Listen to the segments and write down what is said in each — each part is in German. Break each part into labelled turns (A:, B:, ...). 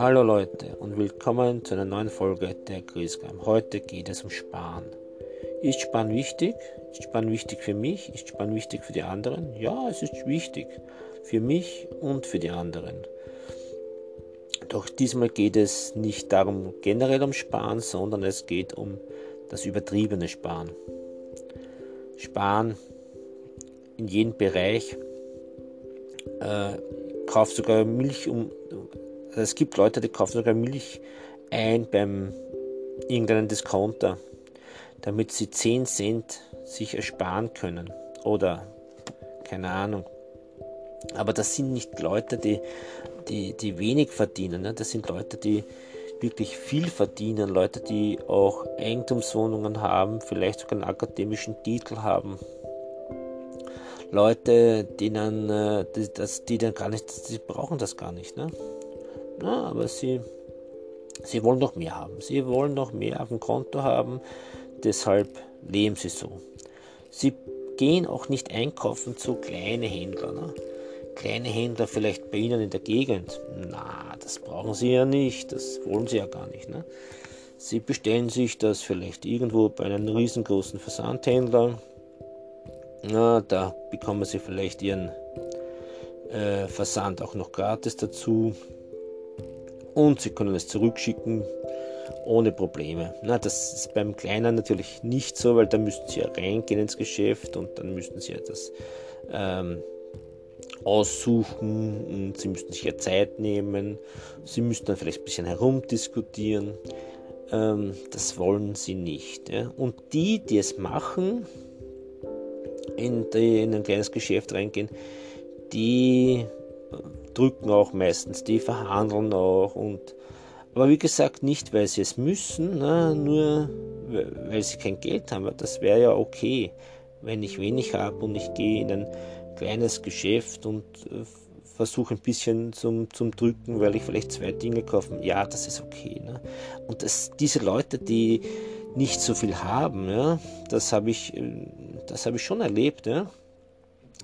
A: Hallo Leute und willkommen zu einer neuen Folge der Grießgram. Heute geht es um Sparen. Ist Sparen wichtig? Ist Sparen wichtig für mich? Ist Sparen wichtig für die anderen? Ja, es ist wichtig für mich und für die anderen. Doch diesmal geht es nicht darum generell um Sparen, sondern es geht um das übertriebene Sparen. Sparen in jedem Bereich. Äh, kauft sogar Milch um. Es gibt Leute, die kaufen sogar Milch ein beim irgendeinem Discounter, damit sie 10 Cent sich ersparen können. Oder keine Ahnung. Aber das sind nicht Leute, die, die, die wenig verdienen. Ne? Das sind Leute, die wirklich viel verdienen. Leute, die auch Eigentumswohnungen haben, vielleicht sogar einen akademischen Titel haben. Leute, denen, äh, die, das, die dann gar nicht, die brauchen das gar nicht, ne? Ja, aber sie, sie wollen noch mehr haben. Sie wollen noch mehr auf dem Konto haben, deshalb leben sie so. Sie gehen auch nicht einkaufen zu kleinen Händlern. Ne? Kleine Händler vielleicht bei Ihnen in der Gegend. Na, das brauchen Sie ja nicht, das wollen Sie ja gar nicht. Ne? Sie bestellen sich das vielleicht irgendwo bei einem riesengroßen Versandhändler na, da bekommen Sie vielleicht Ihren äh, Versand auch noch gratis dazu. Und Sie können es zurückschicken ohne Probleme. Na, das ist beim Kleinen natürlich nicht so, weil da müssten Sie ja reingehen ins Geschäft und dann müssten Sie etwas ähm, aussuchen und Sie müssten sich ja Zeit nehmen. Sie müssten dann vielleicht ein bisschen herumdiskutieren. Ähm, das wollen Sie nicht. Ja? Und die, die es machen, in, die, in ein kleines Geschäft reingehen, die drücken auch meistens, die verhandeln auch und aber wie gesagt, nicht weil sie es müssen, na, ne, nur weil sie kein Geld haben. Das wäre ja okay, wenn ich wenig habe und ich gehe in ein kleines Geschäft und äh, versuche ein bisschen zum, zum Drücken, weil ich vielleicht zwei Dinge kaufe. Ja, das ist okay. Ne? Und das, diese Leute, die nicht so viel haben, ja, das habe ich, äh, habe ich schon erlebt, ja,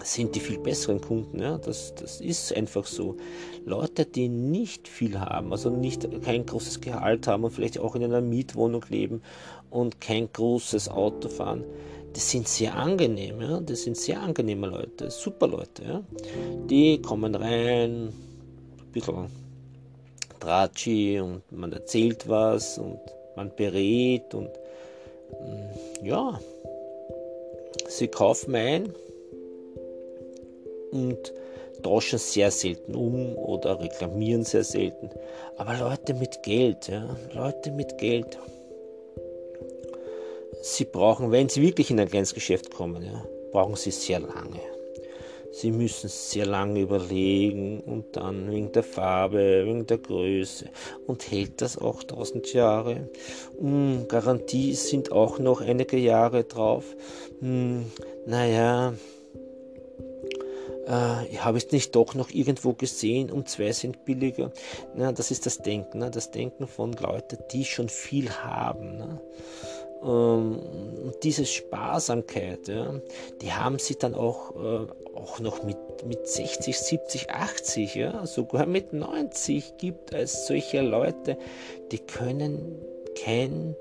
A: sind die viel besseren Kunden, ja, das, das ist einfach so. Leute, die nicht viel haben, also nicht kein großes Gehalt haben und vielleicht auch in einer Mietwohnung leben und kein großes Auto fahren, das sind sehr angenehm, ja, das sind sehr angenehme Leute, super Leute, ja. Die kommen rein, ein bisschen Tratschi und man erzählt was und man berät und mm, ja, sie kaufen ein und tauschen sehr selten um oder reklamieren sehr selten. Aber Leute mit Geld, ja, Leute mit Geld, sie brauchen, wenn sie wirklich in ein kleines Geschäft kommen, ja, brauchen sie sehr lange. Sie müssen sehr lange überlegen und dann wegen der Farbe, wegen der Größe. Und hält das auch tausend Jahre? Hm, Garantie sind auch noch einige Jahre drauf. Hm, naja, äh, habe ich es nicht doch noch irgendwo gesehen und zwei sind billiger. Na, das ist das Denken, ne? das Denken von Leuten, die schon viel haben. Ne? Ähm, diese Sparsamkeit, ja, die haben sie dann auch, äh, auch noch mit, mit 60, 70, 80, ja, sogar mit 90 gibt es solche Leute, die können kein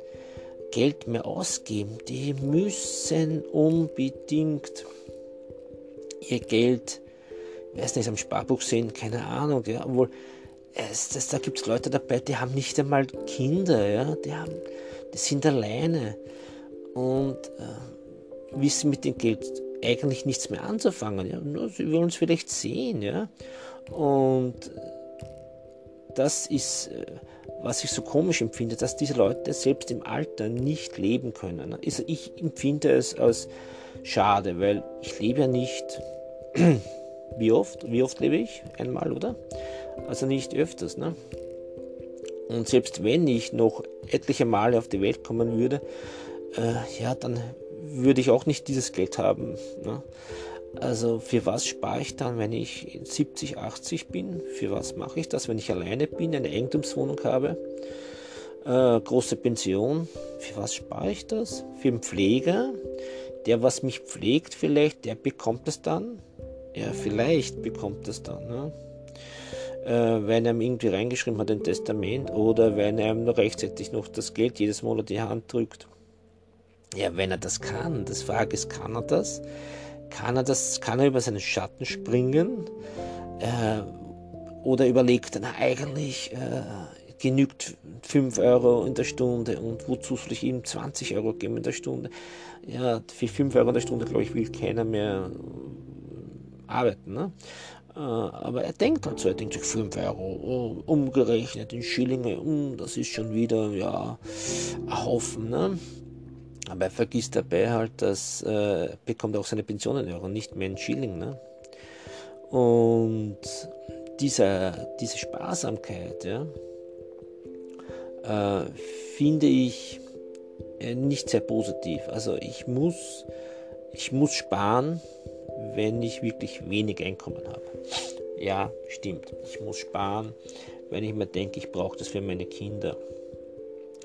A: Geld mehr ausgeben. Die müssen unbedingt ihr Geld, ich weiß nicht, am Sparbuch sehen, keine Ahnung, ja, obwohl es, das, da gibt es Leute dabei, die haben nicht einmal Kinder, ja, die haben die sind alleine und äh, wissen mit dem Geld eigentlich nichts mehr anzufangen. Ja? Nur, sie wollen es vielleicht sehen. Ja? Und das ist, äh, was ich so komisch empfinde, dass diese Leute selbst im Alter nicht leben können. Also ich empfinde es als schade, weil ich lebe ja nicht. Wie oft? Wie oft lebe ich? Einmal, oder? Also nicht öfters. Ne? Und selbst wenn ich noch etliche Male auf die Welt kommen würde, äh, ja, dann würde ich auch nicht dieses Geld haben. Ne? Also für was spare ich dann, wenn ich 70, 80 bin? Für was mache ich das, wenn ich alleine bin, eine Eigentumswohnung habe? Äh, große Pension, für was spare ich das? Für einen Pfleger, der was mich pflegt vielleicht, der bekommt es dann. Ja, vielleicht bekommt es dann. Ne? äh, wenn er ihm irgendwie reingeschrieben hat, ein Testament, oder wenn er ihm noch rechtzeitig noch das Geld jedes Monat die Hand drückt. Ja, wenn er das kann, das Frage ist, kann er das? Kann er das, kann er über seinen Schatten springen? Äh, oder überlegt er, na eigentlich äh, genügt 5 Euro in der Stunde und wozu soll ich ihm 20 Euro geben in der Stunde? Ja, für 5 Euro in der Stunde, glaube ich, will keiner mehr arbeiten. Ne? Äh, aber er denkt halt so, er denkt sich 5 Euro oh, umgerechnet in Schillinge, um, das ist schon wieder ja, ein Haufen. Ne? Aber er vergisst dabei halt, dass äh, bekommt auch seine Pension in Euro, nicht mehr in Schilling. Ne? Und diese, diese Sparsamkeit, ja, äh, finde ich äh, nicht sehr positiv. Also ich muss, ich muss sparen, wenn ich wirklich wenig Einkommen habe. Ja, stimmt. Ich muss sparen, wenn ich mir denke, ich brauche das für meine Kinder.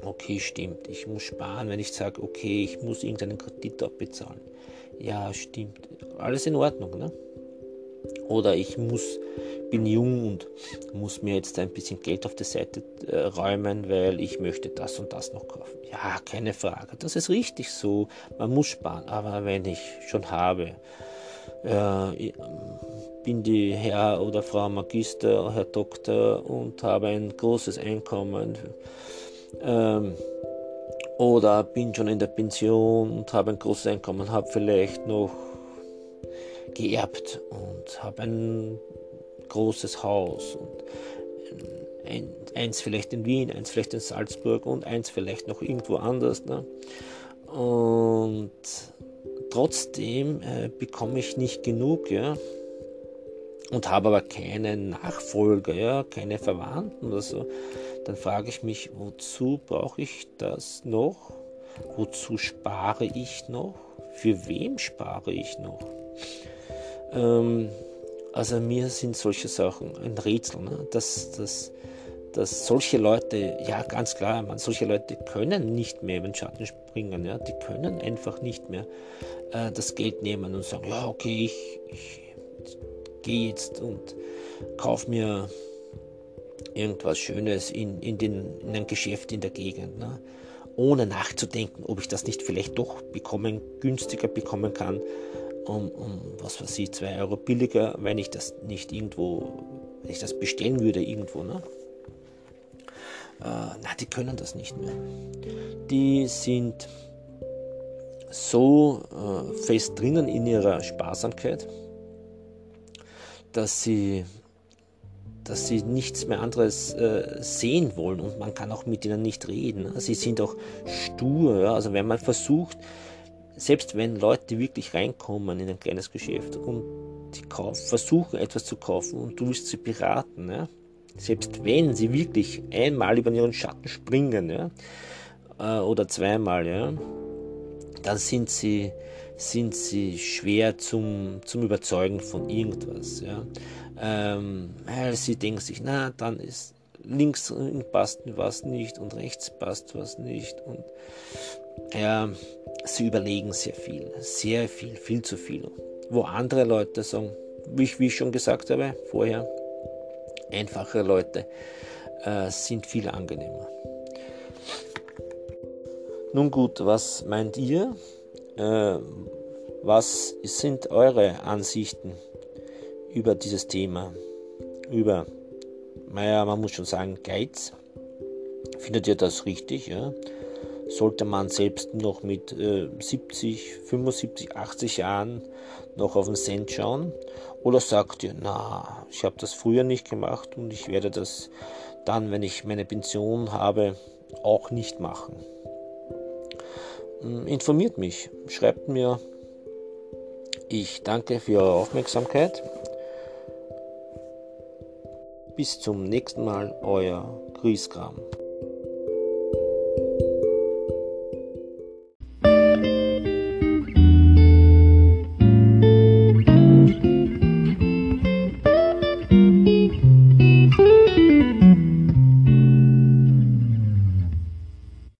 A: Okay, stimmt. Ich muss sparen, wenn ich sage, okay, ich muss irgendeinen Kredit abbezahlen. Ja, stimmt. Alles in Ordnung, ne? Oder ich muss, bin jung und muss mir jetzt ein bisschen Geld auf die Seite äh, räumen, weil ich möchte das und das noch kaufen. Ja, keine Frage. Das ist richtig so. Man muss sparen. Aber wenn ich schon habe, äh, bin die Herr oder Frau Magister, Herr Doktor und habe ein großes Einkommen. Ähm, oder bin schon in der Pension und habe ein großes Einkommen, habe vielleicht noch geerbt und habe ein großes Haus und ein, eins vielleicht in Wien, eins vielleicht in Salzburg und eins vielleicht noch irgendwo anders. Ne? Und trotzdem äh, bekomme ich nicht genug, ja, und habe aber keinen Nachfolger, ja, keine Verwandten oder so, dann frage ich mich, wozu brauche ich das noch? Wozu spare ich noch? Für wem spare ich noch? Ähm, also mir sind solche Sachen ein Rätsel, ne? dass, dass, dass solche Leute, ja ganz klar, man, solche Leute können nicht mehr über den Schatten springen, ja? die können einfach nicht mehr äh, das Geld nehmen und sagen, ja okay, ich, ich gehe jetzt und kaufe mir irgendwas Schönes in, in, den, in ein Geschäft in der Gegend. Ne? ohne nachzudenken, ob ich das nicht vielleicht doch bekommen, günstiger bekommen kann um, um was weiß ich, 2 Euro billiger, wenn ich das nicht irgendwo, wenn ich das bestellen würde irgendwo. Ne? Äh, na, die können das nicht mehr. Die sind so äh, fest drinnen in ihrer Sparsamkeit, dass sie, dass sie nichts mehr anderes äh, sehen wollen und man kann auch mit ihnen nicht reden. Sie sind auch stur. Ja? Also wenn man versucht, selbst wenn Leute wirklich reinkommen in ein kleines Geschäft und die versuchen etwas zu kaufen und du willst sie beraten, ja? Selbst wenn sie wirklich einmal über ihren Schatten springen ja? Äh, oder zweimal, ja? dann sind sie, sind sie schwer zum, zum Überzeugen von irgendwas. Ja? Ähm, weil sie denken sich, na, dann ist links passt was nicht und rechts passt was nicht und ja, sie überlegen sehr viel, sehr viel, viel zu viel. Wo andere Leute sagen, wie ich, wie ich schon gesagt habe vorher, einfache Leute äh, sind viel angenehmer. Nun gut, was meint ihr? Äh, was sind eure Ansichten über dieses Thema? Über, naja, man muss schon sagen, Geiz. Findet ihr das richtig? Ja? Sollte man selbst noch mit äh, 70, 75, 80 Jahren noch auf den Cent schauen? Oder sagt ihr, na, ich habe das früher nicht gemacht und ich werde das dann, wenn ich meine Pension habe, auch nicht machen? Hm, informiert mich, schreibt mir. Ich danke für eure Aufmerksamkeit. Bis zum nächsten Mal, euer Griesgram.